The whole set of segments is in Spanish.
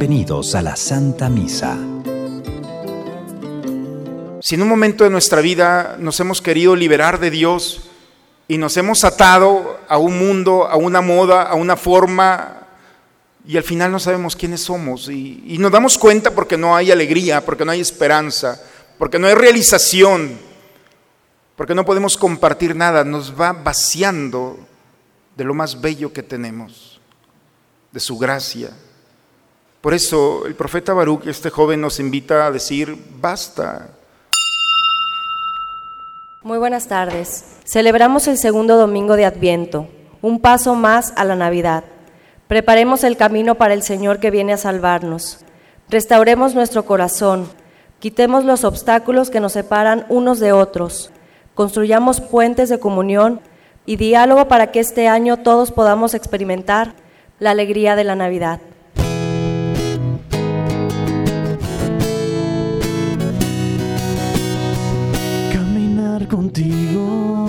Bienvenidos a la Santa Misa. Si en un momento de nuestra vida nos hemos querido liberar de Dios y nos hemos atado a un mundo, a una moda, a una forma, y al final no sabemos quiénes somos, y, y nos damos cuenta porque no hay alegría, porque no hay esperanza, porque no hay realización, porque no podemos compartir nada, nos va vaciando de lo más bello que tenemos, de su gracia. Por eso el profeta Baruch, este joven, nos invita a decir, basta, muy buenas tardes. Celebramos el segundo domingo de Adviento, un paso más a la Navidad. Preparemos el camino para el Señor que viene a salvarnos. Restauremos nuestro corazón. Quitemos los obstáculos que nos separan unos de otros. Construyamos puentes de comunión y diálogo para que este año todos podamos experimentar la alegría de la Navidad. Contigo,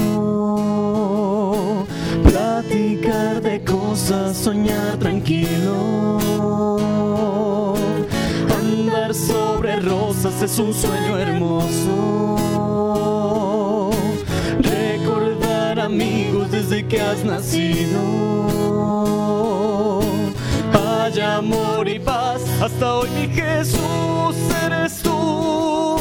platicar de cosas, soñar tranquilo. Andar sobre rosas es un sueño hermoso. Recordar amigos desde que has nacido. Hay amor y paz, hasta hoy mi Jesús eres tú.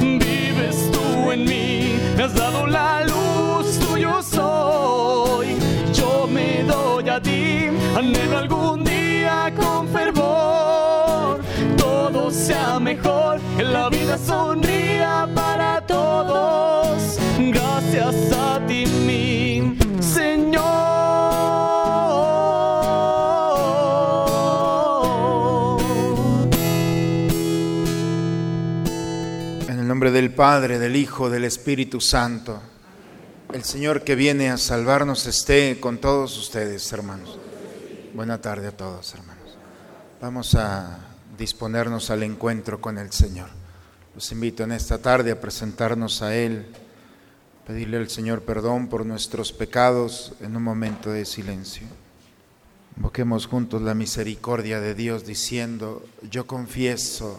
Vives tú en mí me has dado la luz, tuyo soy. Yo me doy a ti, anhelo algún día con fervor. Todo sea mejor, que la vida sonría para todos. Gracias a ti, mi del Padre, del Hijo, del Espíritu Santo. El Señor que viene a salvarnos esté con todos ustedes, hermanos. Buena tarde a todos, hermanos. Vamos a disponernos al encuentro con el Señor. Los invito en esta tarde a presentarnos a Él, pedirle al Señor perdón por nuestros pecados en un momento de silencio. Invoquemos juntos la misericordia de Dios diciendo, yo confieso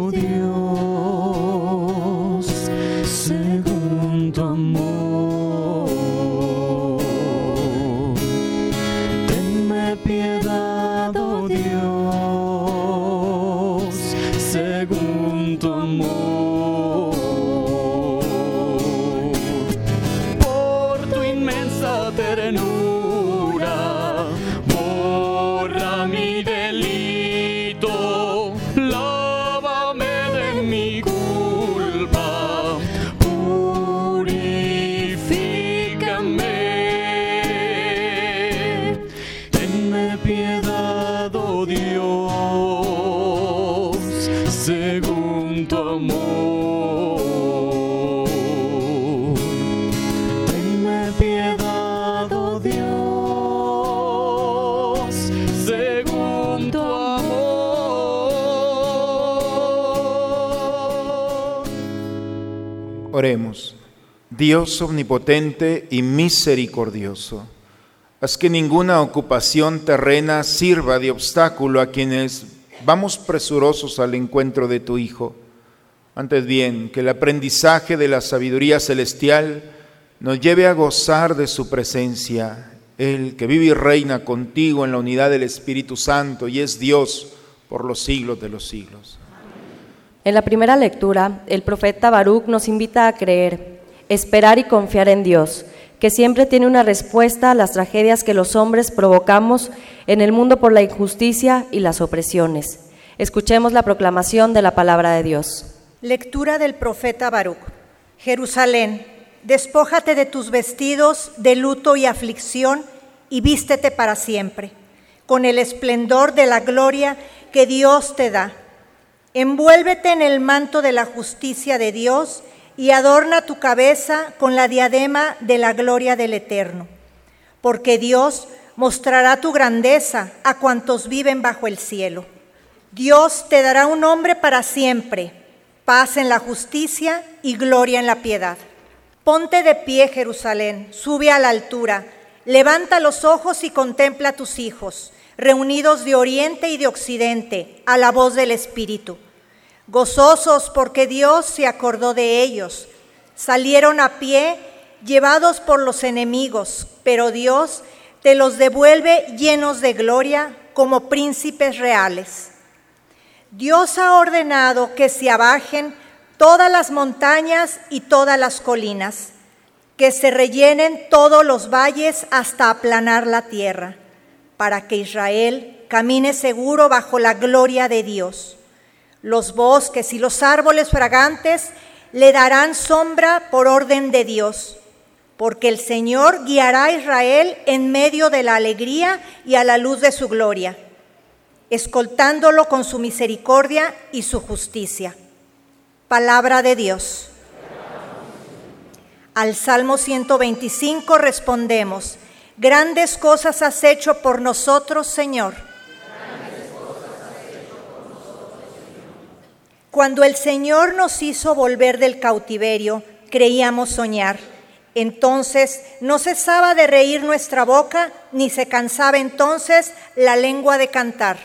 Dios omnipotente y misericordioso, haz que ninguna ocupación terrena sirva de obstáculo a quienes vamos presurosos al encuentro de tu Hijo. Antes bien, que el aprendizaje de la sabiduría celestial nos lleve a gozar de su presencia, Él que vive y reina contigo en la unidad del Espíritu Santo y es Dios por los siglos de los siglos. En la primera lectura, el profeta Baruch nos invita a creer, esperar y confiar en Dios, que siempre tiene una respuesta a las tragedias que los hombres provocamos en el mundo por la injusticia y las opresiones. Escuchemos la proclamación de la palabra de Dios. Lectura del profeta Baruch. Jerusalén, despójate de tus vestidos de luto y aflicción y vístete para siempre, con el esplendor de la gloria que Dios te da. Envuélvete en el manto de la justicia de Dios y adorna tu cabeza con la diadema de la gloria del Eterno, porque Dios mostrará tu grandeza a cuantos viven bajo el cielo. Dios te dará un nombre para siempre, paz en la justicia y gloria en la piedad. Ponte de pie, Jerusalén, sube a la altura, levanta los ojos y contempla a tus hijos, reunidos de oriente y de occidente, a la voz del Espíritu gozosos porque Dios se acordó de ellos. Salieron a pie, llevados por los enemigos, pero Dios te los devuelve llenos de gloria como príncipes reales. Dios ha ordenado que se abajen todas las montañas y todas las colinas, que se rellenen todos los valles hasta aplanar la tierra, para que Israel camine seguro bajo la gloria de Dios. Los bosques y los árboles fragantes le darán sombra por orden de Dios, porque el Señor guiará a Israel en medio de la alegría y a la luz de su gloria, escoltándolo con su misericordia y su justicia. Palabra de Dios. Al Salmo 125 respondemos, grandes cosas has hecho por nosotros, Señor Cuando el Señor nos hizo volver del cautiverio, creíamos soñar. Entonces no cesaba de reír nuestra boca, ni se cansaba entonces la lengua de cantar.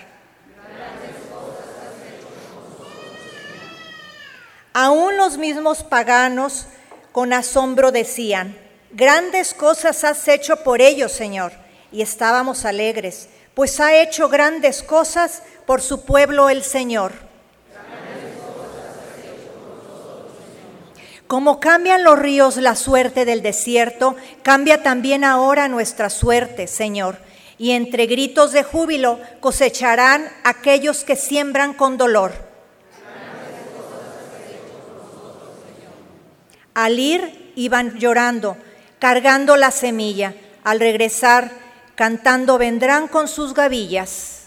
Aún los mismos paganos con asombro decían, grandes cosas has hecho por ellos, Señor. Y estábamos alegres, pues ha hecho grandes cosas por su pueblo el Señor. Como cambian los ríos la suerte del desierto, cambia también ahora nuestra suerte, Señor. Y entre gritos de júbilo cosecharán aquellos que siembran con dolor. Al ir iban llorando, cargando la semilla. Al regresar, cantando vendrán con sus gavillas.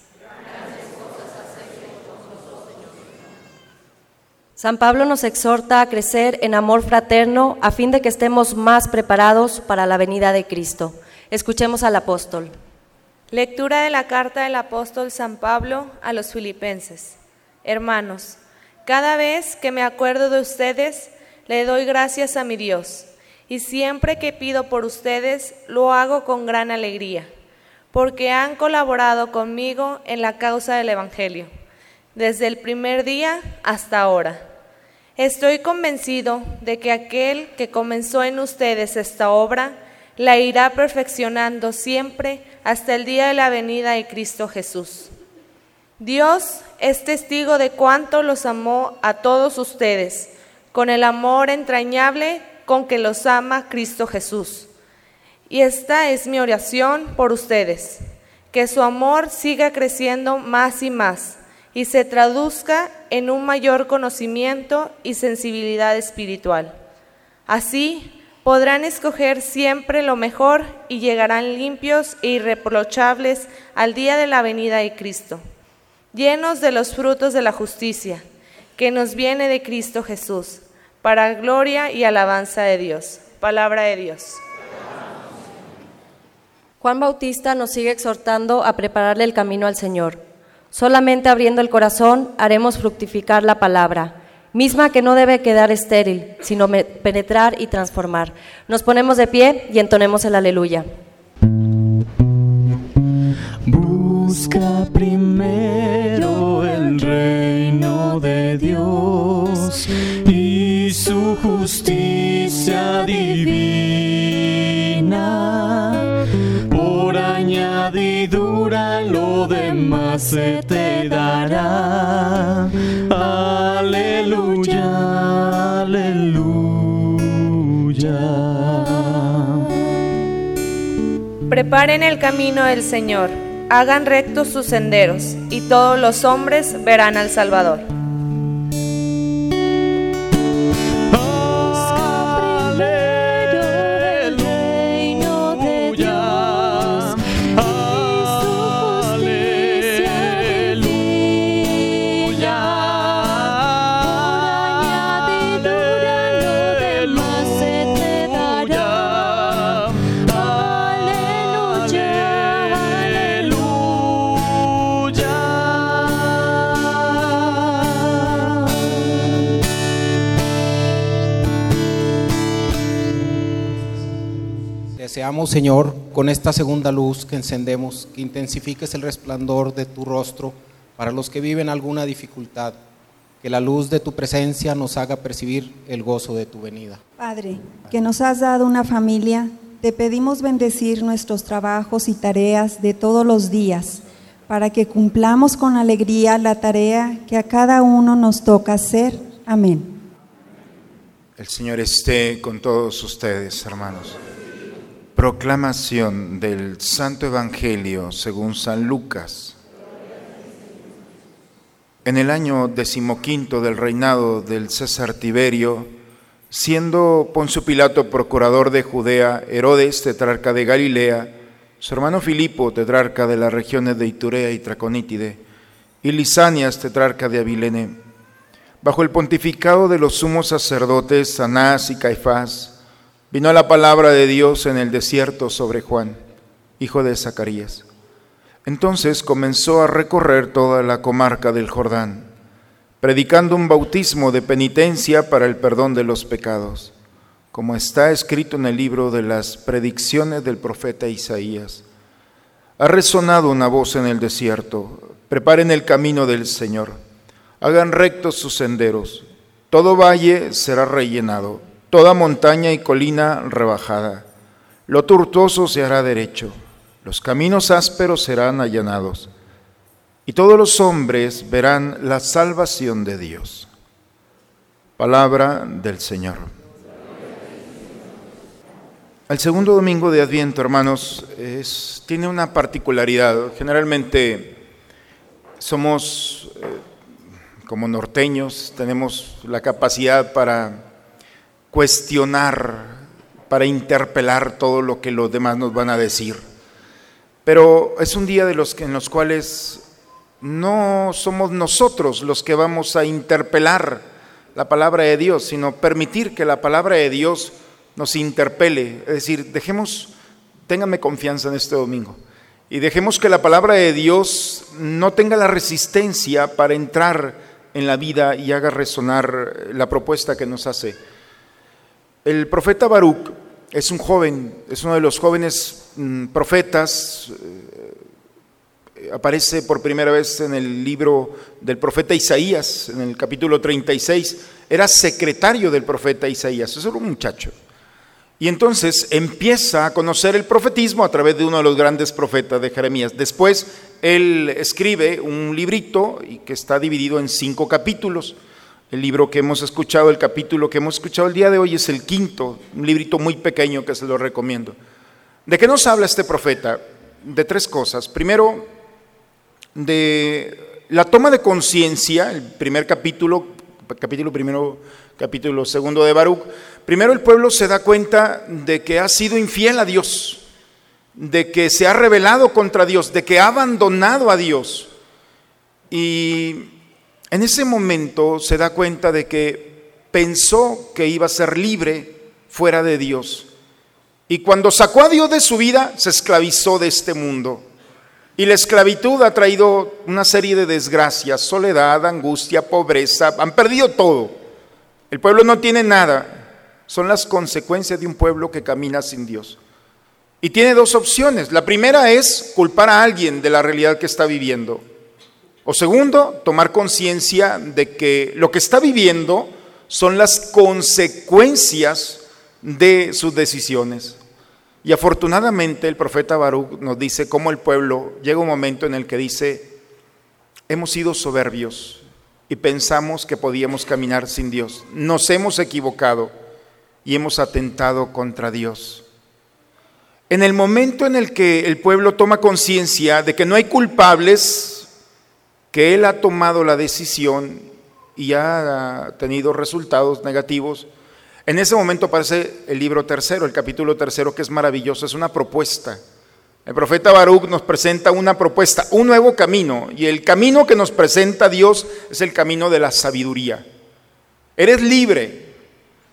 San Pablo nos exhorta a crecer en amor fraterno a fin de que estemos más preparados para la venida de Cristo. Escuchemos al apóstol. Lectura de la carta del apóstol San Pablo a los filipenses. Hermanos, cada vez que me acuerdo de ustedes, le doy gracias a mi Dios, y siempre que pido por ustedes, lo hago con gran alegría, porque han colaborado conmigo en la causa del Evangelio, desde el primer día hasta ahora. Estoy convencido de que aquel que comenzó en ustedes esta obra la irá perfeccionando siempre hasta el día de la venida de Cristo Jesús. Dios es testigo de cuánto los amó a todos ustedes, con el amor entrañable con que los ama Cristo Jesús. Y esta es mi oración por ustedes, que su amor siga creciendo más y más y se traduzca en un mayor conocimiento y sensibilidad espiritual. Así podrán escoger siempre lo mejor y llegarán limpios e irreprochables al día de la venida de Cristo, llenos de los frutos de la justicia que nos viene de Cristo Jesús, para gloria y alabanza de Dios. Palabra de Dios. Juan Bautista nos sigue exhortando a prepararle el camino al Señor. Solamente abriendo el corazón haremos fructificar la palabra, misma que no debe quedar estéril, sino penetrar y transformar. Nos ponemos de pie y entonemos el aleluya. Busca primero el reino de Dios y su justicia divina. Añadidura lo demás se te dará. Aleluya, aleluya. Preparen el camino del Señor, hagan rectos sus senderos, y todos los hombres verán al Salvador. Deseamos, Señor, con esta segunda luz que encendemos, que intensifiques el resplandor de tu rostro para los que viven alguna dificultad, que la luz de tu presencia nos haga percibir el gozo de tu venida. Padre, que nos has dado una familia, te pedimos bendecir nuestros trabajos y tareas de todos los días, para que cumplamos con alegría la tarea que a cada uno nos toca hacer. Amén. El Señor esté con todos ustedes, hermanos. Proclamación del Santo Evangelio según San Lucas. En el año decimoquinto del reinado del César Tiberio, siendo Poncio Pilato procurador de Judea, Herodes, tetrarca de Galilea, su hermano Filipo, tetrarca de las regiones de Iturea y Traconítide, y Lisanias, tetrarca de Abilene, bajo el pontificado de los sumos sacerdotes Anás y Caifás, vino la palabra de Dios en el desierto sobre Juan, hijo de Zacarías. Entonces comenzó a recorrer toda la comarca del Jordán, predicando un bautismo de penitencia para el perdón de los pecados, como está escrito en el libro de las predicciones del profeta Isaías. Ha resonado una voz en el desierto, preparen el camino del Señor, hagan rectos sus senderos, todo valle será rellenado, toda montaña y colina rebajada, lo tortuoso se hará derecho, los caminos ásperos serán allanados, y todos los hombres verán la salvación de Dios. Palabra del Señor. El segundo domingo de Adviento, hermanos, es- tiene una particularidad. Generalmente somos, eh, como norteños, tenemos la capacidad para cuestionar, para interpelar todo lo que los demás nos van a decir. Pero es un día de los que, en los cuales no somos nosotros los que vamos a interpelar la palabra de Dios, sino permitir que la palabra de Dios nos interpele. Es decir, dejemos, ténganme confianza en este domingo, y dejemos que la palabra de Dios no tenga la resistencia para entrar en la vida y haga resonar la propuesta que nos hace. El profeta Baruch es un joven, es uno de los jóvenes mm, profetas, eh, aparece por primera vez en el libro del profeta Isaías, en el capítulo 36, era secretario del profeta Isaías, era un muchacho. Y entonces empieza a conocer el profetismo a través de uno de los grandes profetas de Jeremías. Después él escribe un librito que está dividido en cinco capítulos. El libro que hemos escuchado, el capítulo que hemos escuchado el día de hoy es el quinto, un librito muy pequeño que se lo recomiendo. ¿De qué nos habla este profeta? De tres cosas. Primero, de la toma de conciencia, el primer capítulo, capítulo primero, capítulo segundo de Baruch. Primero el pueblo se da cuenta de que ha sido infiel a Dios, de que se ha rebelado contra Dios, de que ha abandonado a Dios. Y en ese momento se da cuenta de que pensó que iba a ser libre fuera de Dios. Y cuando sacó a Dios de su vida, se esclavizó de este mundo. Y la esclavitud ha traído una serie de desgracias, soledad, angustia, pobreza, han perdido todo. El pueblo no tiene nada. Son las consecuencias de un pueblo que camina sin Dios. Y tiene dos opciones. La primera es culpar a alguien de la realidad que está viviendo. O segundo, tomar conciencia de que lo que está viviendo son las consecuencias de sus decisiones. Y afortunadamente el profeta Baruch nos dice cómo el pueblo llega un momento en el que dice, hemos sido soberbios y pensamos que podíamos caminar sin Dios. Nos hemos equivocado y hemos atentado contra Dios. En el momento en el que el pueblo toma conciencia de que no hay culpables, que él ha tomado la decisión y ha tenido resultados negativos, en ese momento aparece el libro tercero, el capítulo tercero, que es maravilloso, es una propuesta. El profeta Baruch nos presenta una propuesta, un nuevo camino, y el camino que nos presenta Dios es el camino de la sabiduría. Eres libre.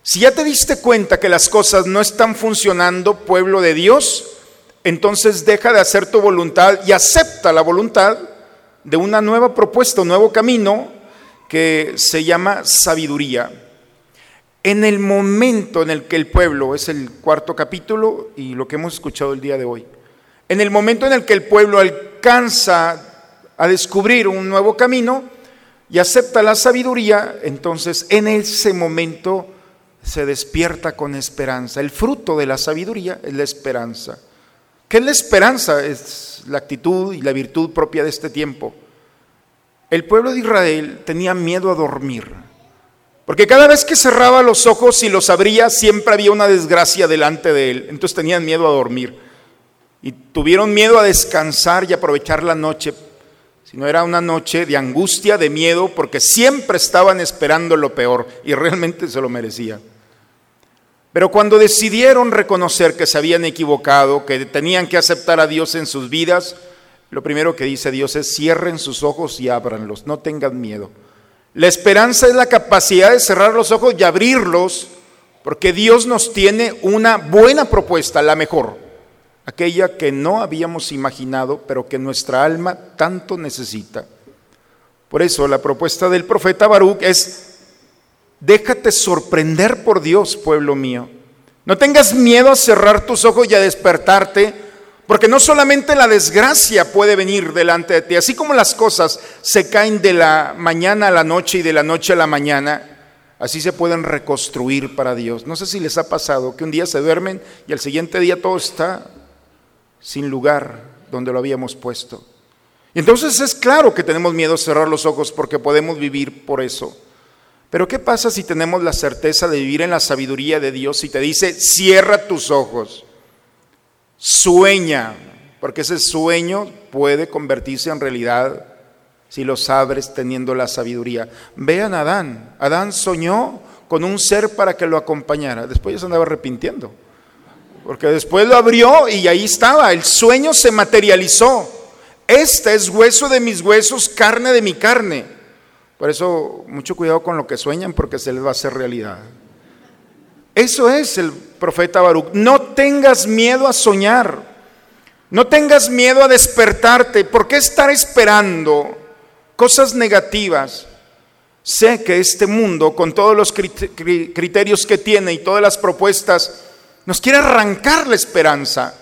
Si ya te diste cuenta que las cosas no están funcionando, pueblo de Dios, entonces deja de hacer tu voluntad y acepta la voluntad de una nueva propuesta, un nuevo camino que se llama sabiduría. En el momento en el que el pueblo, es el cuarto capítulo y lo que hemos escuchado el día de hoy, en el momento en el que el pueblo alcanza a descubrir un nuevo camino y acepta la sabiduría, entonces en ese momento se despierta con esperanza. El fruto de la sabiduría es la esperanza. ¿Qué es la esperanza? Es la actitud y la virtud propia de este tiempo. El pueblo de Israel tenía miedo a dormir, porque cada vez que cerraba los ojos y los abría, siempre había una desgracia delante de él. Entonces tenían miedo a dormir. Y tuvieron miedo a descansar y aprovechar la noche. Si no era una noche de angustia, de miedo, porque siempre estaban esperando lo peor y realmente se lo merecían. Pero cuando decidieron reconocer que se habían equivocado, que tenían que aceptar a Dios en sus vidas, lo primero que dice Dios es cierren sus ojos y ábranlos, no tengan miedo. La esperanza es la capacidad de cerrar los ojos y abrirlos, porque Dios nos tiene una buena propuesta, la mejor aquella que no habíamos imaginado, pero que nuestra alma tanto necesita. Por eso la propuesta del profeta Baruch es, déjate sorprender por Dios, pueblo mío. No tengas miedo a cerrar tus ojos y a despertarte, porque no solamente la desgracia puede venir delante de ti, así como las cosas se caen de la mañana a la noche y de la noche a la mañana, Así se pueden reconstruir para Dios. No sé si les ha pasado que un día se duermen y al siguiente día todo está sin lugar donde lo habíamos puesto. Entonces es claro que tenemos miedo a cerrar los ojos porque podemos vivir por eso. Pero ¿qué pasa si tenemos la certeza de vivir en la sabiduría de Dios y te dice, cierra tus ojos, sueña, porque ese sueño puede convertirse en realidad si lo sabes teniendo la sabiduría. Vean Adán, Adán soñó con un ser para que lo acompañara, después ya se andaba arrepintiendo. Porque después lo abrió y ahí estaba, el sueño se materializó. Este es hueso de mis huesos, carne de mi carne. Por eso, mucho cuidado con lo que sueñan porque se les va a hacer realidad. Eso es el profeta Baruch. No tengas miedo a soñar. No tengas miedo a despertarte. ¿Por qué estar esperando cosas negativas? Sé que este mundo, con todos los criterios que tiene y todas las propuestas, nos quiere arrancar la esperanza,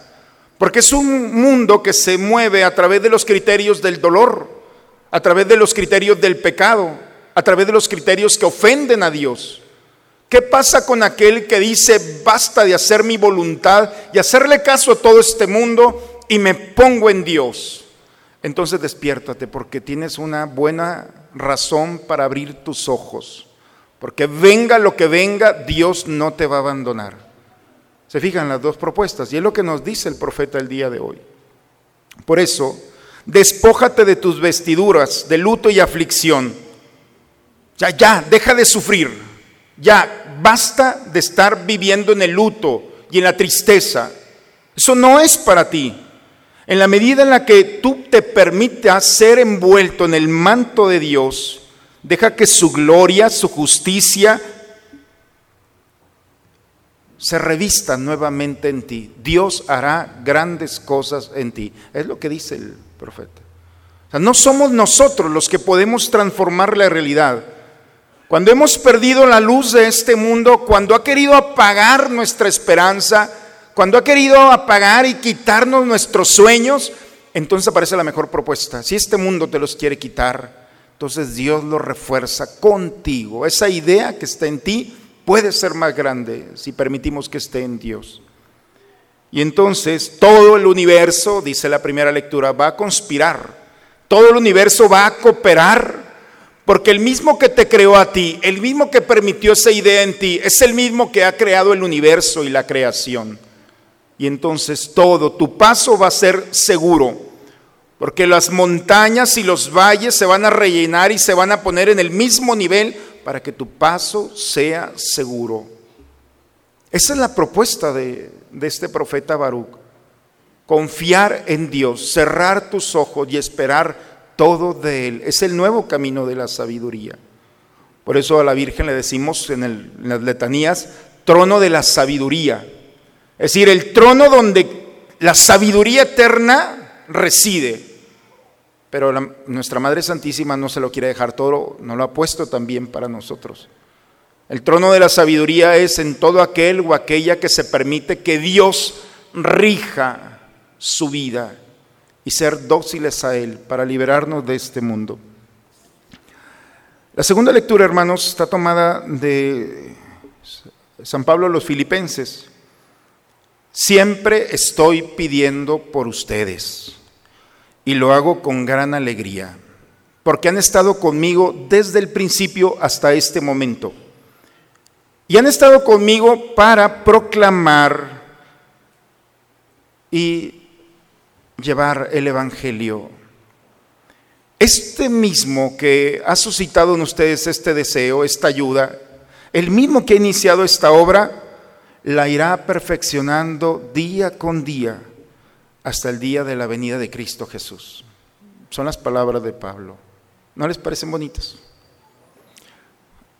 porque es un mundo que se mueve a través de los criterios del dolor, a través de los criterios del pecado, a través de los criterios que ofenden a Dios. ¿Qué pasa con aquel que dice, basta de hacer mi voluntad y hacerle caso a todo este mundo y me pongo en Dios? Entonces despiértate porque tienes una buena razón para abrir tus ojos. Porque venga lo que venga, Dios no te va a abandonar. Se fijan las dos propuestas y es lo que nos dice el profeta el día de hoy. Por eso, despójate de tus vestiduras de luto y aflicción. Ya, ya, deja de sufrir. Ya, basta de estar viviendo en el luto y en la tristeza. Eso no es para ti. En la medida en la que tú te permitas ser envuelto en el manto de Dios, deja que su gloria, su justicia, se revista nuevamente en ti. Dios hará grandes cosas en ti. Es lo que dice el profeta. O sea, no somos nosotros los que podemos transformar la realidad. Cuando hemos perdido la luz de este mundo, cuando ha querido apagar nuestra esperanza, cuando ha querido apagar y quitarnos nuestros sueños, entonces aparece la mejor propuesta. Si este mundo te los quiere quitar, entonces Dios lo refuerza contigo. Esa idea que está en ti puede ser más grande si permitimos que esté en Dios. Y entonces todo el universo, dice la primera lectura, va a conspirar. Todo el universo va a cooperar porque el mismo que te creó a ti, el mismo que permitió esa idea en ti, es el mismo que ha creado el universo y la creación. Y entonces todo, tu paso va a ser seguro, porque las montañas y los valles se van a rellenar y se van a poner en el mismo nivel para que tu paso sea seguro. Esa es la propuesta de, de este profeta Baruch. Confiar en Dios, cerrar tus ojos y esperar todo de Él. Es el nuevo camino de la sabiduría. Por eso a la Virgen le decimos en, las letanías, trono de la sabiduría. Es decir, el trono donde la sabiduría eterna reside. Pero nuestra Madre Santísima no se lo quiere dejar todo, no lo ha puesto también para nosotros. El trono de la sabiduría es en todo aquel o aquella que se permite que Dios rija su vida y ser dóciles a Él para liberarnos de este mundo. La segunda lectura, hermanos, está tomada de San Pablo a los Filipenses. Siempre estoy pidiendo por ustedes y lo hago con gran alegría, porque han estado conmigo desde el principio hasta este momento. Y han estado conmigo para proclamar y llevar el Evangelio. Este mismo que ha suscitado en ustedes este deseo, esta ayuda, el mismo que ha iniciado esta obra, la irá perfeccionando día con día hasta el día de la venida de Cristo Jesús. Son las palabras de Pablo. ¿No les parecen bonitas?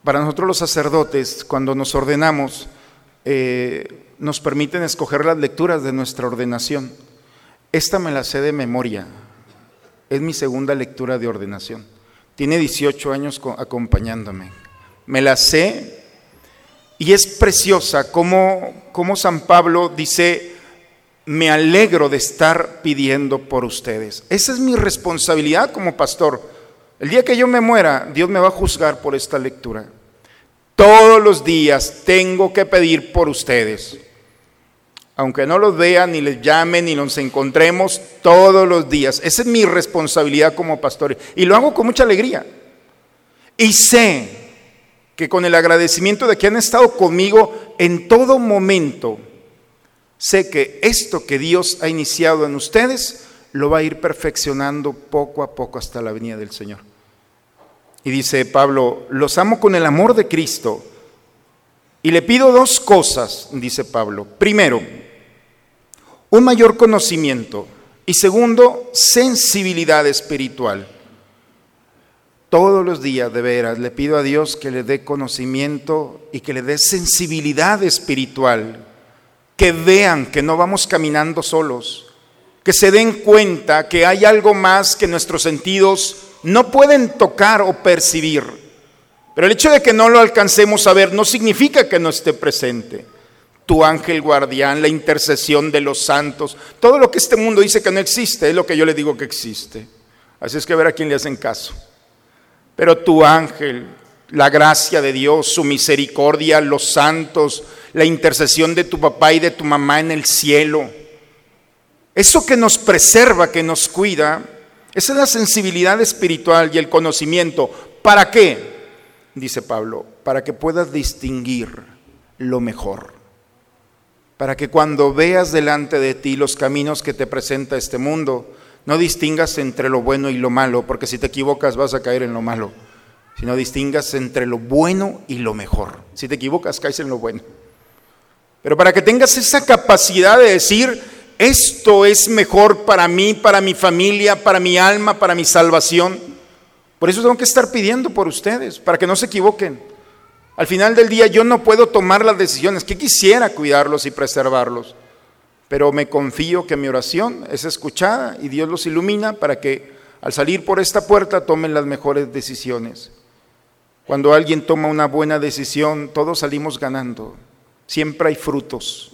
Para nosotros los sacerdotes, cuando nos ordenamos, eh, nos permiten escoger las lecturas de nuestra ordenación. Esta me la sé de memoria. Es mi segunda lectura de ordenación. Tiene 18 años co- acompañándome. Me la sé y es preciosa como, como San Pablo dice, me alegro de estar pidiendo por ustedes. Esa es mi responsabilidad como pastor. El día que yo me muera, Dios me va a juzgar por esta lectura. Todos los días tengo que pedir por ustedes. Aunque no los vean, ni les llamen, ni los encontremos, todos los días. Esa es mi responsabilidad como pastor. Y lo hago con mucha alegría. Y sé que con el agradecimiento de que han estado conmigo en todo momento, sé que esto que Dios ha iniciado en ustedes lo va a ir perfeccionando poco a poco hasta la venida del Señor. Y dice Pablo, los amo con el amor de Cristo. Y le pido dos cosas, dice Pablo. Primero, un mayor conocimiento. Y segundo, sensibilidad espiritual. Todos los días, de veras, le pido a Dios que le dé conocimiento y que le dé sensibilidad espiritual. Que vean que no vamos caminando solos. Que se den cuenta que hay algo más que nuestros sentidos no pueden tocar o percibir. Pero el hecho de que no lo alcancemos a ver no significa que no esté presente. Tu ángel guardián, la intercesión de los santos, todo lo que este mundo dice que no existe, es lo que yo le digo que existe. Así es que a ver a quién le hacen caso. Pero tu ángel, la gracia de Dios, su misericordia, los santos, la intercesión de tu papá y de tu mamá en el cielo, eso que nos preserva, que nos cuida, esa es la sensibilidad espiritual y el conocimiento. ¿Para qué? Dice Pablo, para que puedas distinguir lo mejor. Para que cuando veas delante de ti los caminos que te presenta este mundo, no distingas entre lo bueno y lo malo, porque si te equivocas vas a caer en lo malo, sino distingas entre lo bueno y lo mejor. Si te equivocas, caes en lo bueno. Pero para que tengas esa capacidad de decir, esto es mejor para mí, para mi familia, para mi alma, para mi salvación. Por eso tengo que estar pidiendo por ustedes, para que no se equivoquen. Al final del día yo no puedo tomar las decisiones, que quisiera cuidarlos y preservarlos, pero me confío que mi oración es escuchada y Dios los ilumina para que al salir por esta puerta tomen las mejores decisiones. Cuando alguien toma una buena decisión, todos salimos ganando. Siempre hay frutos.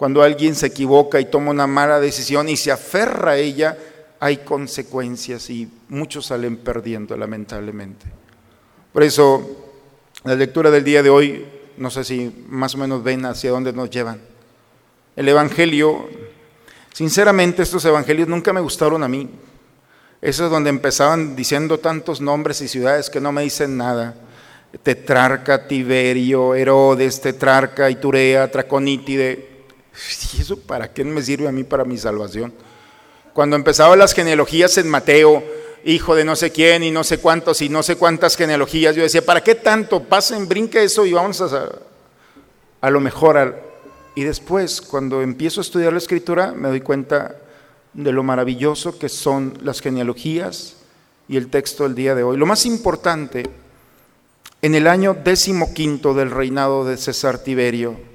Cuando alguien se equivoca y toma una mala decisión y se aferra a ella, hay consecuencias y muchos salen perdiendo, lamentablemente. Por eso, la lectura del día de hoy, no sé si más o menos ven hacia dónde nos llevan. El Evangelio, sinceramente estos Evangelios nunca me gustaron a mí. Eso es donde empezaban diciendo tantos nombres y ciudades que no me dicen nada. Tetrarca, Tiberio, Herodes, Tetrarca, Iturea, Traconítide. ¿Y eso para qué me sirve a mí para mi salvación? Cuando empezaba las genealogías en Mateo, hijo de no sé quién y no sé cuántos y no sé cuántas genealogías, yo decía, ¿para qué tanto? Pasen, brinque eso y vamos a, a lo mejor. y después, cuando empiezo a estudiar la escritura, me doy cuenta de lo maravilloso que son las genealogías y el texto del día de hoy. Lo más importante, en el año decimoquinto del reinado de César Tiberio,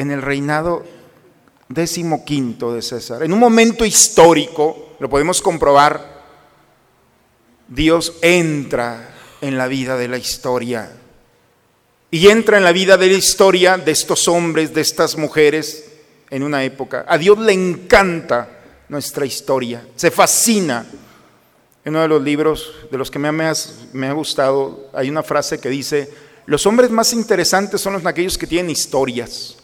en el reinado decimoquinto de César, en un momento histórico, lo podemos comprobar, Dios entra en la vida de la historia y entra en la vida de la historia de estos hombres, de estas mujeres en una época. A Dios le encanta nuestra historia, se fascina. En uno de los libros de los que me ha, me ha gustado hay una frase que dice, los hombres más interesantes son los aquellos que tienen historias.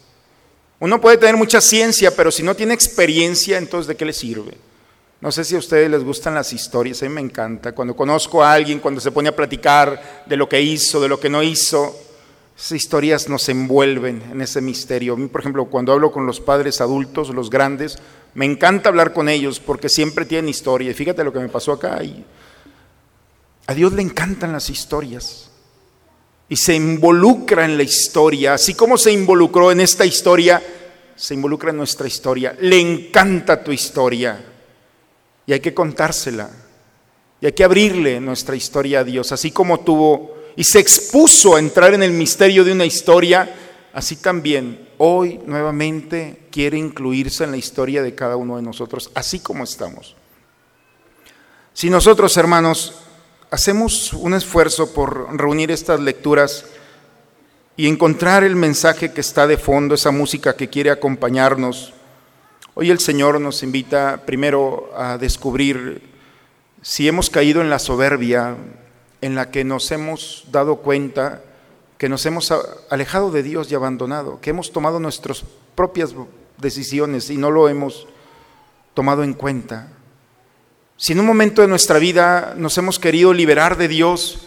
Uno puede tener mucha ciencia, pero si no tiene experiencia, entonces ¿de qué le sirve? No sé si a ustedes les gustan las historias, a mí me encanta. Cuando conozco a alguien, cuando se pone a platicar de lo que hizo, de lo que no hizo, esas historias nos envuelven en ese misterio. A mí, por ejemplo, cuando hablo con los padres adultos, los grandes, me encanta hablar con ellos porque siempre tienen historia. Y fíjate lo que me pasó acá. a Dios le encantan las historias. Y se involucra en la historia. Así como se involucró en esta historia, se involucra en nuestra historia. Le encanta tu historia y hay que contársela. Y hay que abrirle nuestra historia a Dios, así como tuvo y se expuso a entrar en el misterio de una historia, así también hoy nuevamente quiere incluirse en la historia de cada uno de nosotros, así como estamos. Si nosotros, hermanos, hacemos un esfuerzo por reunir estas lecturas y encontrar el mensaje que está de fondo, esa música que quiere acompañarnos, Hoy el Señor nos invita primero a descubrir si hemos caído en la soberbia en la que nos hemos dado cuenta que nos hemos alejado de Dios y abandonado, que hemos tomado nuestras propias decisiones y no lo hemos tomado en cuenta. Si en un momento de nuestra vida nos hemos querido liberar de Dios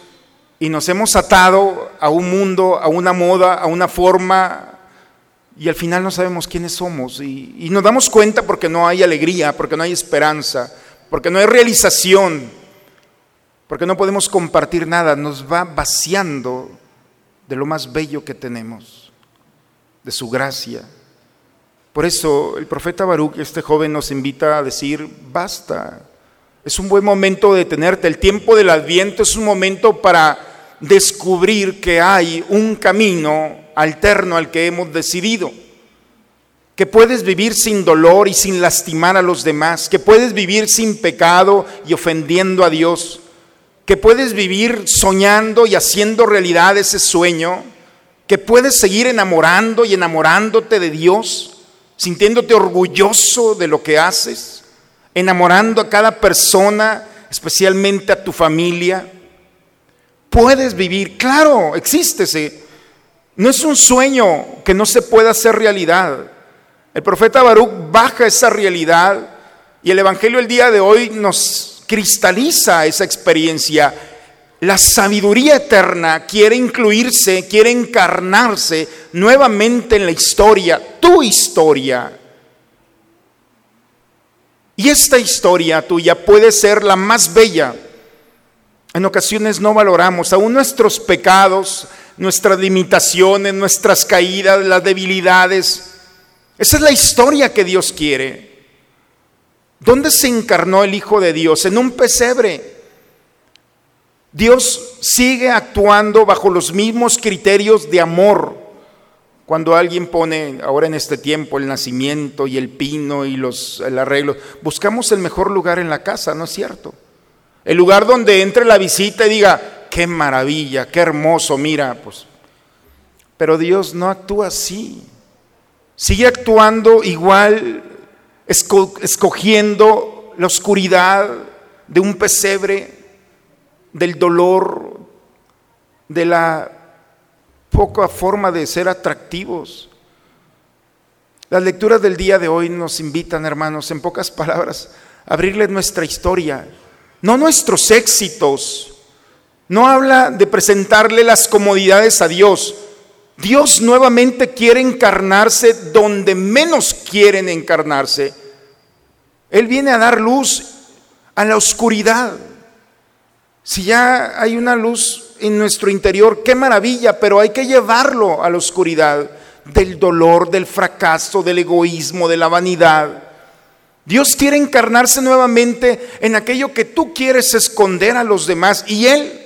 y nos hemos atado a un mundo, a una moda, a una forma, y al final no sabemos quiénes somos y, nos damos cuenta porque no hay alegría, porque no hay esperanza, porque no hay realización, porque no podemos compartir nada, nos va vaciando de lo más bello que tenemos, de su gracia. Por eso el profeta Baruch, este joven, nos invita a decir, basta, es un buen momento de detenerte, el tiempo del adviento es un momento para descubrir que hay un camino alterno al que hemos decidido. Que puedes vivir sin dolor y sin lastimar a los demás. Que puedes vivir sin pecado y ofendiendo a Dios. Que puedes vivir soñando y haciendo realidad ese sueño. Que puedes seguir enamorando y enamorándote de Dios, sintiéndote orgulloso de lo que haces, enamorando a cada persona, especialmente a tu familia. Puedes vivir, claro, existe no es un sueño que no se pueda hacer realidad. El profeta Baruch baja esa realidad y el Evangelio el día de hoy nos cristaliza esa experiencia. La sabiduría eterna quiere incluirse, quiere encarnarse nuevamente en la historia, tu historia. Y esta historia tuya puede ser la más bella. En ocasiones no valoramos aún nuestros pecados, nuestras limitaciones, nuestras caídas, las debilidades. Esa es la historia que Dios quiere. ¿Dónde se encarnó el Hijo de Dios? En un pesebre. Dios sigue actuando bajo los mismos criterios de amor. Cuando alguien pone ahora en este tiempo el nacimiento y el pino y los el arreglo, buscamos el mejor lugar en la casa, ¿no es cierto? El lugar donde entre la visita y diga, qué maravilla, qué hermoso, mira, pues. Pero Dios no actúa así. Sigue actuando igual, escogiendo la oscuridad de un pesebre, del dolor, de la poca forma de ser atractivos. Las lecturas del día de hoy nos invitan, hermanos, en pocas palabras, a abrirle nuestra historia, no nuestros éxitos, no habla de presentarle las comodidades a Dios, Dios nuevamente quiere encarnarse donde menos quieren encarnarse. Él viene a dar luz a la oscuridad. Si ya hay una luz en nuestro interior, qué maravilla, pero hay que llevarlo a la oscuridad del dolor, del fracaso, del egoísmo, de la vanidad. Dios quiere encarnarse nuevamente en aquello que tú quieres esconder a los demás y Él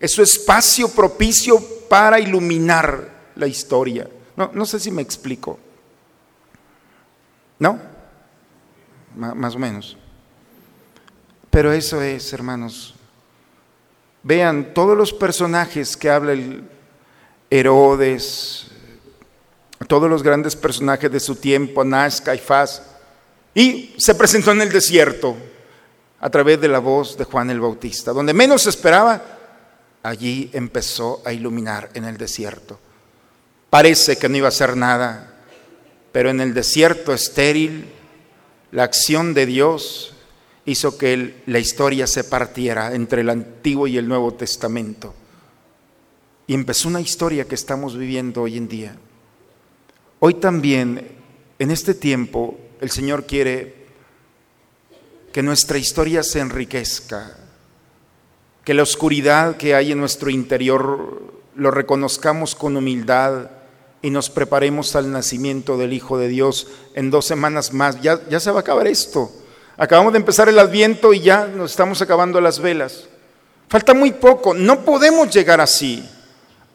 es su espacio propicio para iluminar la historia. No, sé si me explico. ¿No? más o menos. Pero eso es, hermanos. Vean todos los personajes que habla el Herodes, todos los grandes personajes de su tiempo, Anás, Caifás, y se presentó en el desierto a través de la voz de Juan el Bautista. Donde menos esperaba, allí empezó a iluminar en el desierto. Parece que no iba a hacer nada, pero en el desierto estéril, la acción de Dios hizo que la historia se partiera entre el Antiguo y el Nuevo Testamento. Y empezó una historia que estamos viviendo hoy en día. Hoy también, en este tiempo, el Señor quiere que nuestra historia se enriquezca, que la oscuridad que hay en nuestro interior lo reconozcamos con humildad y nos preparemos al nacimiento del Hijo de Dios en dos semanas más. Ya, se va a acabar esto. Acabamos de empezar el adviento y ya nos estamos acabando las velas. Falta muy poco. No podemos llegar así.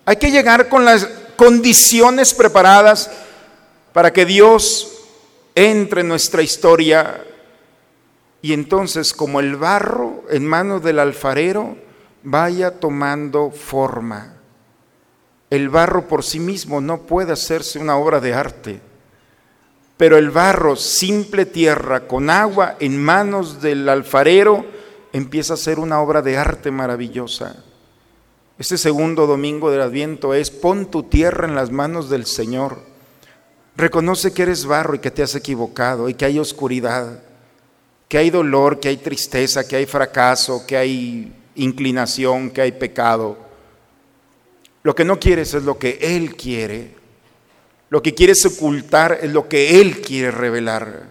Hay que llegar con las condiciones preparadas para que Dios entre en nuestra historia y entonces como el barro en manos del alfarero vaya tomando forma. El barro por sí mismo no puede hacerse una obra de arte, pero el barro, simple tierra, con agua en manos del alfarero, empieza a ser una obra de arte maravillosa. Este segundo domingo del Adviento es pon tu tierra en las manos del Señor. Reconoce que eres barro y que te has equivocado y que hay oscuridad, que hay dolor, que hay tristeza, que hay fracaso, que hay inclinación, que hay pecado. Lo que no quieres es lo que Él quiere. Lo que quieres ocultar es lo que Él quiere revelar.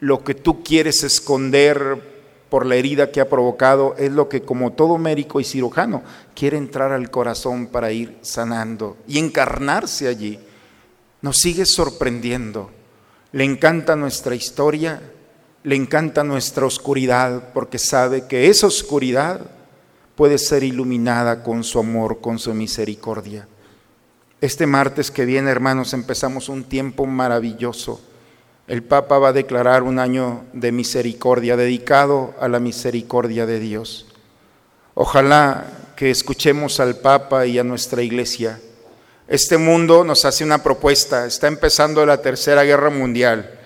Lo que tú quieres esconder por la herida que ha provocado es lo que como todo médico y cirujano quiere entrar al corazón para ir sanando y encarnarse allí nos sigue sorprendiendo. Le encanta nuestra historia, le encanta nuestra oscuridad, porque sabe que esa oscuridad puede ser iluminada con su amor, con su misericordia. Este martes que viene, hermanos, empezamos un tiempo maravilloso. El Papa va a declarar un año de misericordia, dedicado a la misericordia de Dios. Ojalá que escuchemos al Papa y a nuestra iglesia este mundo nos hace una propuesta. Está empezando la Tercera Guerra Mundial.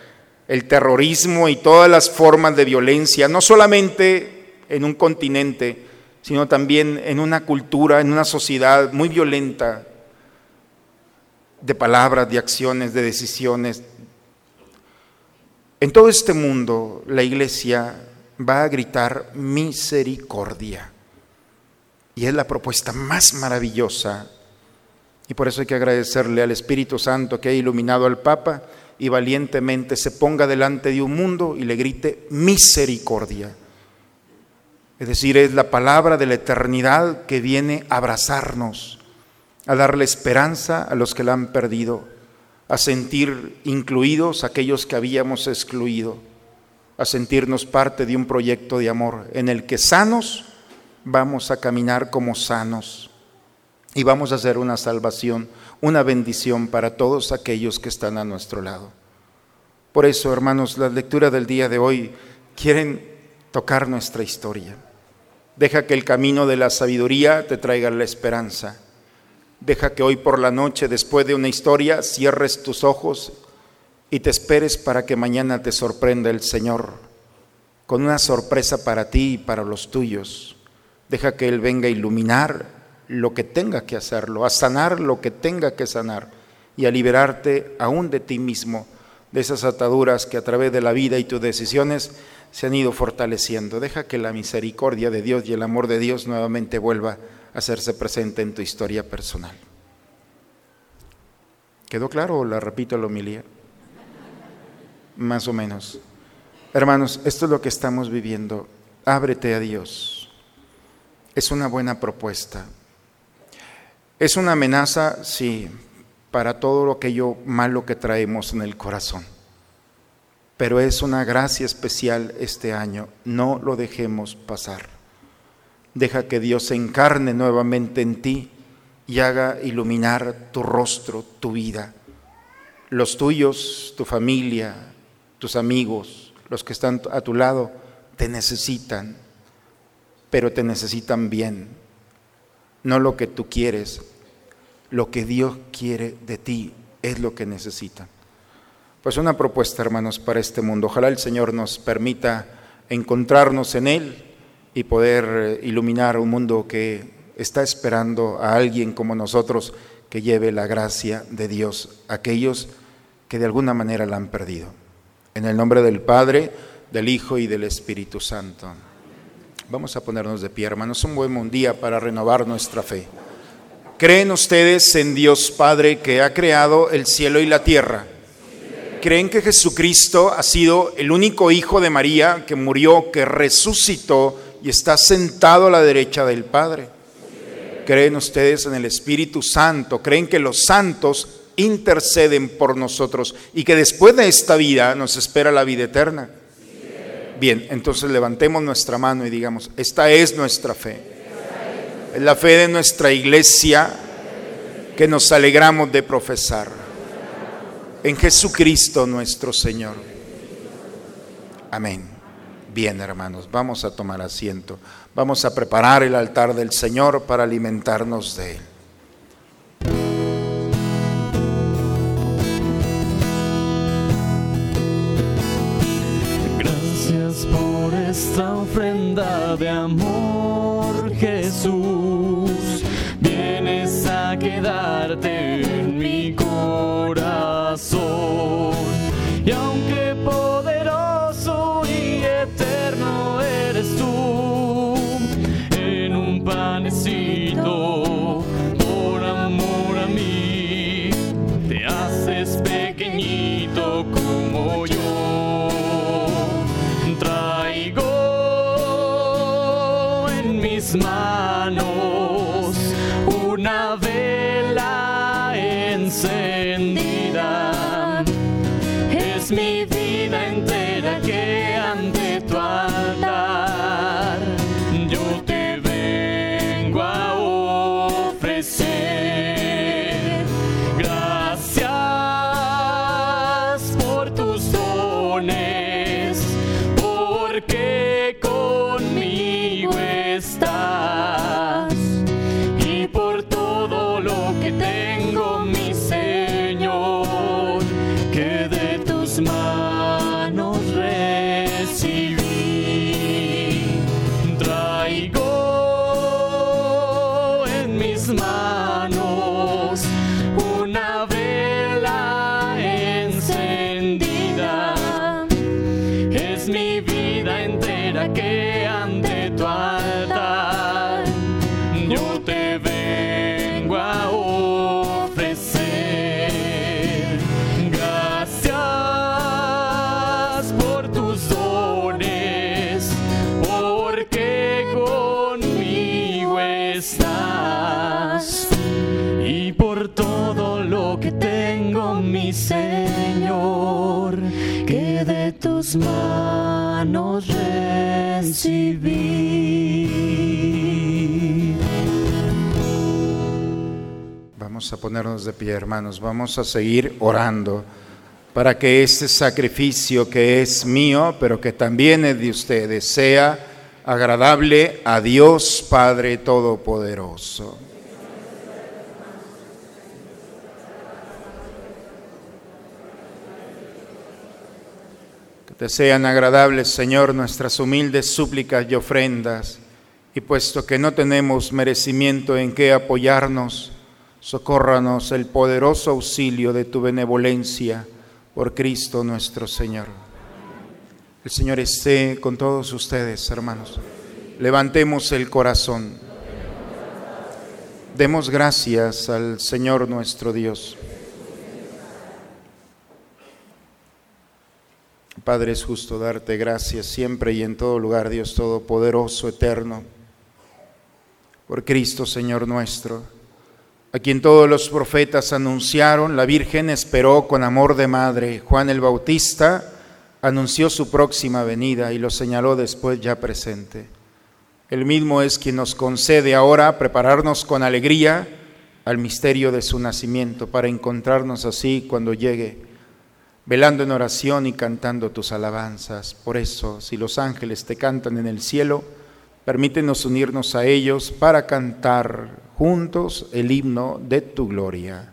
El terrorismo y todas las formas de violencia, no solamente en un continente, sino también en una cultura, en una sociedad muy violenta, de palabras, de acciones, de decisiones. En todo este mundo la iglesia va a gritar misericordia. Y es la propuesta más maravillosa y por eso hay que agradecerle al Espíritu Santo que ha iluminado al Papa y valientemente se ponga delante de un mundo y le grite misericordia. Es decir, es la palabra de la eternidad que viene a abrazarnos, a darle esperanza a los que la han perdido, a sentir incluidos aquellos que habíamos excluido, a sentirnos parte de un proyecto de amor en el que sanos vamos a caminar como sanos y vamos a hacer una salvación, una bendición para todos aquellos que están a nuestro lado. Por eso, hermanos, las lecturas del día de hoy quieren tocar nuestra historia. Deja que el camino de la sabiduría te traiga la esperanza. Deja que hoy por la noche, después de una historia, cierres tus ojos y te esperes para que mañana te sorprenda el Señor con una sorpresa para ti y para los tuyos. Deja que Él venga a iluminar lo que tenga que hacerlo, a sanar lo que tenga que sanar y a liberarte aún de ti mismo, de esas ataduras que a través de la vida y tus decisiones se han ido fortaleciendo. Deja que la misericordia de Dios y el amor de Dios nuevamente vuelva hacerse presente en tu historia personal. ¿Quedó claro o la repito la homilía? Más o menos. Hermanos, esto es lo que estamos viviendo. Ábrete a Dios. Es una buena propuesta. Es una amenaza, sí, para todo lo aquello malo que traemos en el corazón. Pero es una gracia especial este año. No lo dejemos pasar. Deja que Dios se encarne nuevamente en ti y haga iluminar tu rostro, tu vida. Los tuyos, tu familia, tus amigos, los que están a tu lado, te necesitan, pero te necesitan bien. No lo que tú quieres, lo que Dios quiere de ti es lo que necesitan. Pues una propuesta, hermanos, para este mundo. Ojalá el Señor nos permita encontrarnos en Él y poder eh, iluminar un mundo que está esperando a alguien como nosotros que lleve la gracia de Dios a aquellos que de alguna manera la han perdido. En el nombre del Padre, del Hijo y del Espíritu Santo. Vamos a ponernos de pie, hermanos. Un buen día para renovar nuestra fe. ¿Creen ustedes en Dios Padre que ha creado el cielo y la tierra? ¿Creen que Jesucristo ha sido el único Hijo de María que murió, que resucitó y está sentado a la derecha del Padre? ¿Creen ustedes en el Espíritu Santo? ¿Creen que los santos interceden por nosotros y que después de esta vida nos espera la vida eterna? Bien, entonces levantemos nuestra mano y digamos, esta es nuestra fe. Es la fe de nuestra iglesia que nos alegramos de profesar. En Jesucristo nuestro Señor. Amén. Bien, hermanos, vamos a tomar asiento. Vamos a preparar el altar del Señor para alimentarnos de Él. Gracias por esta ofrenda de amor, Jesús. Vienes a quedarte recibí. Vamos a ponernos de pie, hermanos. Vamos a seguir orando para que este sacrificio que es mío, pero que también es de ustedes, sea agradable a Dios Padre Todopoderoso. Te sean agradables, Señor, nuestras humildes súplicas y ofrendas, y puesto que no tenemos merecimiento en qué apoyarnos, socórranos el poderoso auxilio de tu benevolencia por Cristo nuestro Señor. El Señor esté con todos ustedes, hermanos. Levantemos el corazón. Demos gracias al Señor nuestro Dios. Padre, es justo darte gracias siempre y en todo lugar, Dios Todopoderoso, eterno, por Cristo, Señor nuestro, a quien todos los profetas anunciaron, la Virgen esperó con amor de madre, Juan el Bautista anunció su próxima venida y lo señaló después ya presente. El mismo es quien nos concede ahora prepararnos con alegría al misterio de su nacimiento para encontrarnos así cuando llegue, velando en oración y cantando tus alabanzas. Por eso, si los ángeles te cantan en el cielo, permítenos unirnos a ellos para cantar juntos el himno de tu gloria.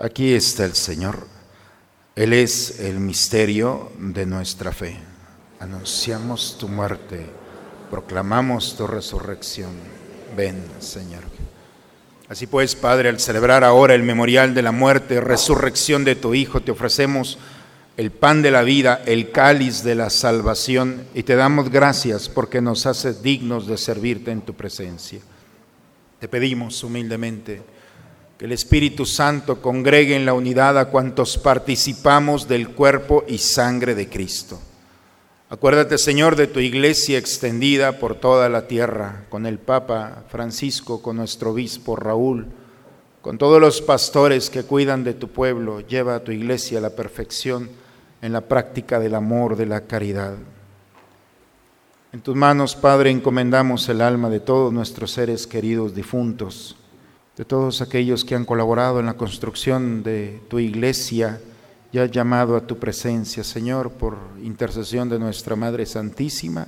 Aquí está el Señor. Él es el misterio de nuestra fe. Anunciamos tu muerte, proclamamos tu resurrección. Ven, Señor. Así pues, Padre, al celebrar ahora el memorial de la muerte resurrección de tu Hijo, te ofrecemos el pan de la vida, el cáliz de la salvación, y te damos gracias porque nos haces dignos de servirte en tu presencia. Te pedimos humildemente que el Espíritu Santo congregue en la unidad a cuantos participamos del cuerpo y sangre de Cristo. Acuérdate, Señor, de tu iglesia extendida por toda la tierra, con el Papa Francisco, con nuestro obispo Raúl, con todos los pastores que cuidan de tu pueblo. Lleva a tu iglesia a la perfección en la práctica del amor, de la caridad. En tus manos, Padre, encomendamos el alma de todos nuestros seres queridos difuntos de todos aquellos que han colaborado en la construcción de tu iglesia y has llamado a tu presencia, Señor, por intercesión de nuestra Madre Santísima,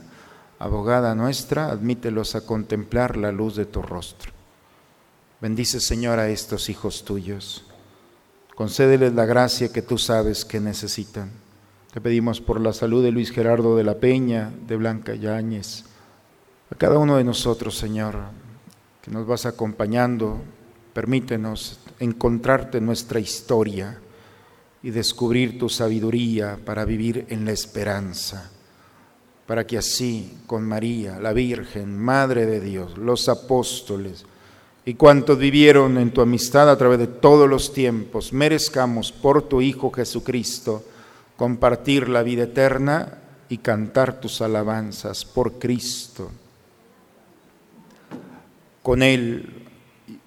abogada nuestra, admítelos a contemplar la luz de tu rostro. Bendice, Señor, a estos hijos tuyos. Concédeles la gracia que tú sabes que necesitan. Te pedimos por la salud de Luis Gerardo de la Peña, de Blanca Yáñez, a cada uno de nosotros, Señor, que nos vas acompañando Permítenos encontrarte en nuestra historia y descubrir tu sabiduría para vivir en la esperanza, para que así con María, la Virgen, Madre de Dios, los apóstoles y cuantos vivieron en tu amistad a través de todos los tiempos, merezcamos por tu Hijo Jesucristo compartir la vida eterna y cantar tus alabanzas por Cristo. Con Él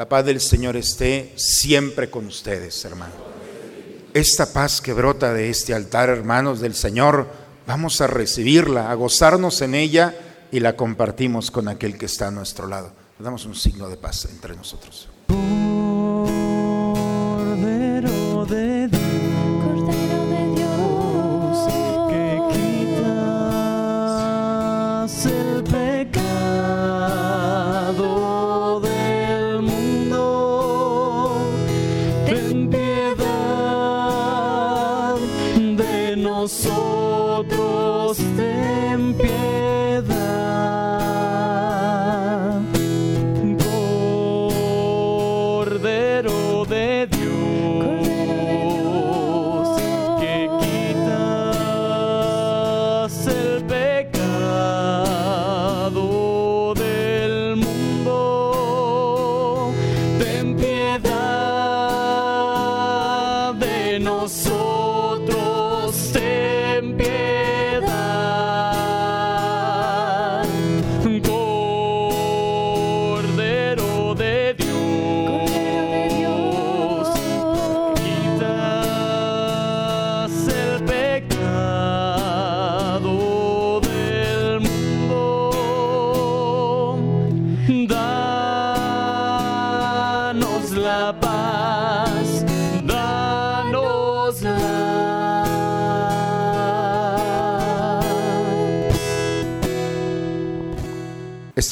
La paz del Señor esté siempre con ustedes, hermanos. Esta paz que brota de este altar, hermanos del Señor, vamos a recibirla, a gozarnos en ella y la compartimos con aquel que está a nuestro lado. Le damos un signo de paz entre nosotros. Cordero de Dios,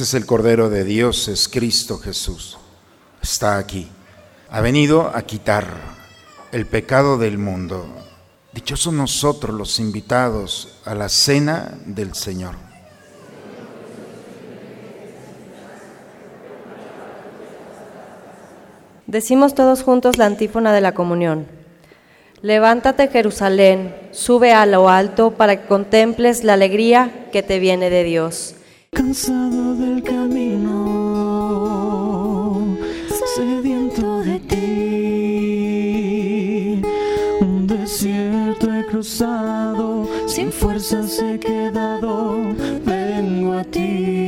es el Cordero de Dios, es Cristo Jesús. Está aquí. Ha venido a quitar el pecado del mundo. Dichosos nosotros los invitados a la cena del Señor. Decimos todos juntos la antífona de la comunión. Levántate Jerusalén, sube a lo alto para que contemples la alegría que te viene de Dios. Cansado del camino, sediento de ti, un desierto he cruzado, sin fuerzas he quedado, vengo a ti.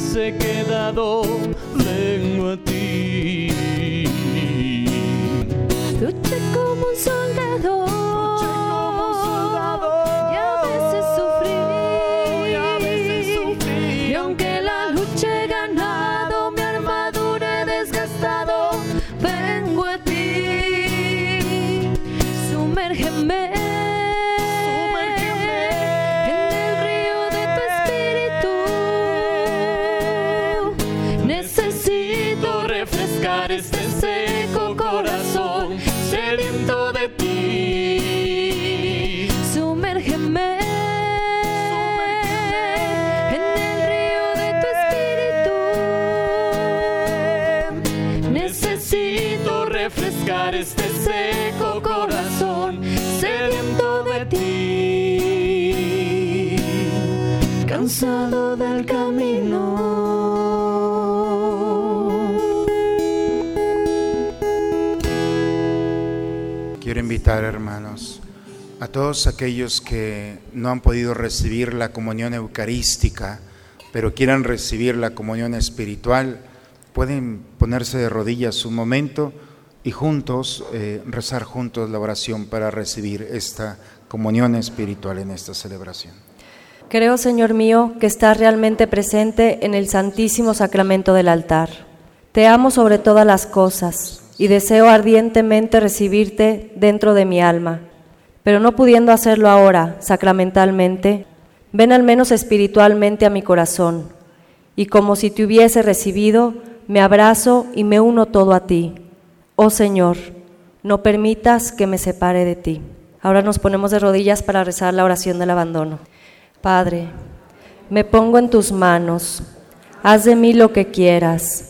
fuerzas he quedado, invitar, hermanos, a todos aquellos que no han podido recibir la comunión eucarística, pero quieran recibir la comunión espiritual, pueden ponerse de rodillas un momento y juntos eh, rezar juntos la oración para recibir esta comunión espiritual en esta celebración. Creo, Señor mío, que estás realmente presente en el santísimo sacramento del altar. Te amo sobre todas las cosas y deseo ardientemente recibirte dentro de mi alma. Pero no pudiendo hacerlo ahora, sacramentalmente, ven al menos espiritualmente a mi corazón. Y como si te hubiese recibido, me abrazo y me uno todo a ti. Oh Señor, no permitas que me separe de ti. Ahora nos ponemos de rodillas para rezar la oración del abandono. Padre, me pongo en tus manos, haz de mí lo que quieras,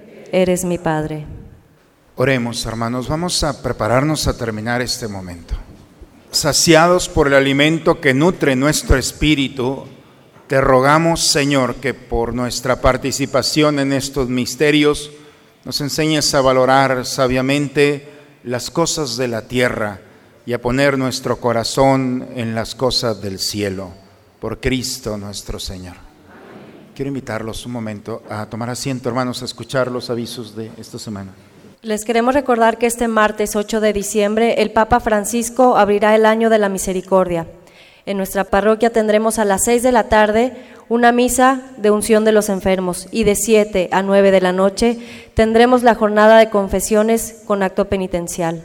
eres mi Padre. Oremos, hermanos, vamos a prepararnos a terminar este momento. Saciados por el alimento que nutre nuestro espíritu, te rogamos, Señor, que por nuestra participación en estos misterios nos enseñes a valorar sabiamente las cosas de la tierra y a poner nuestro corazón en las cosas del cielo, por Cristo nuestro Señor. Quiero invitarlos un momento a tomar asiento, hermanos, a escuchar los avisos de esta semana. Les queremos recordar que este martes 8 de diciembre el Papa Francisco abrirá el año de la misericordia. En nuestra parroquia tendremos a las 6 de la tarde una misa de unción de los enfermos y de 7 a 9 de la noche tendremos la jornada de confesiones con acto penitencial.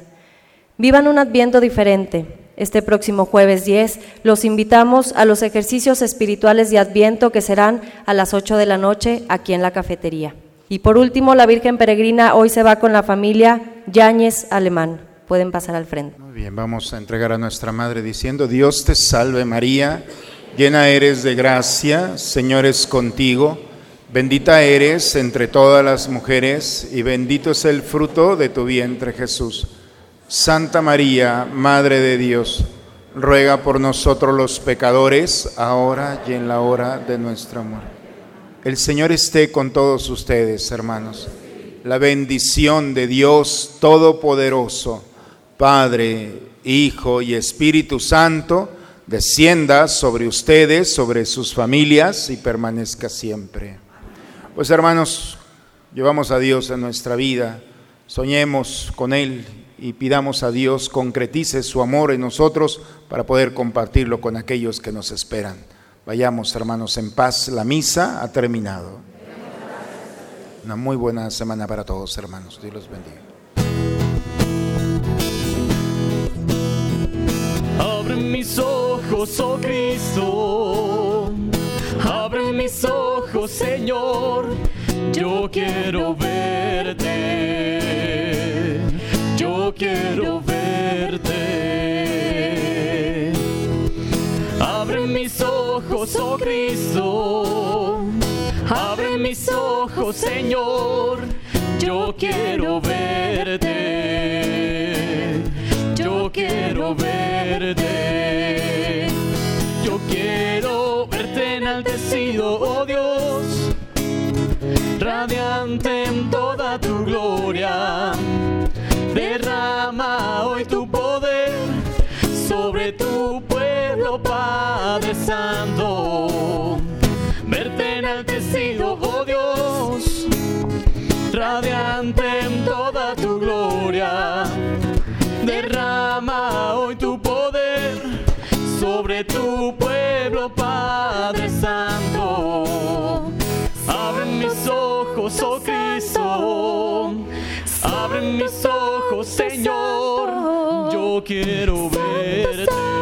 Vivan un adviento diferente. Este próximo jueves 10 los invitamos a los ejercicios espirituales de adviento que serán a las 8 de la noche aquí en la cafetería. Y por último, la Virgen Peregrina hoy se va con la familia Yáñez Alemán. Pueden pasar al frente. Muy bien, vamos a entregar a nuestra Madre diciendo, Dios te salve María, llena eres de gracia, Señor es contigo, bendita eres entre todas las mujeres y bendito es el fruto de tu vientre Jesús. Santa María, Madre de Dios, ruega por nosotros los pecadores, ahora y en la hora de nuestra muerte. El Señor esté con todos ustedes, hermanos. La bendición de Dios Todopoderoso, Padre, Hijo y Espíritu Santo, descienda sobre ustedes, sobre sus familias y permanezca siempre. Pues hermanos, llevamos a Dios en nuestra vida, soñemos con Él y pidamos a Dios concretice su amor en nosotros para poder compartirlo con aquellos que nos esperan. Vayamos, hermanos, en paz. La misa ha terminado. Una muy buena semana para todos, hermanos. Dios los bendiga. Abre mis ojos, oh Cristo. Abre mis ojos, Señor. Yo quiero verte. Yo quiero verte. Abre mis ojos, oh Cristo. ojos, Señor, yo quiero verte. Yo quiero verte. Yo quiero verte enaltecido, oh Dios, radiante en toda tu gloria. Derrama hoy tu poder sobre tu pueblo, Padre Santo. Verte enaltecido, oh Dios, radiante en toda tu gloria. Derrama hoy tu poder sobre tu pueblo, Padre Santo. Abre mis ojos, oh Cristo. Mis ojos, Señor. Yo quiero verte.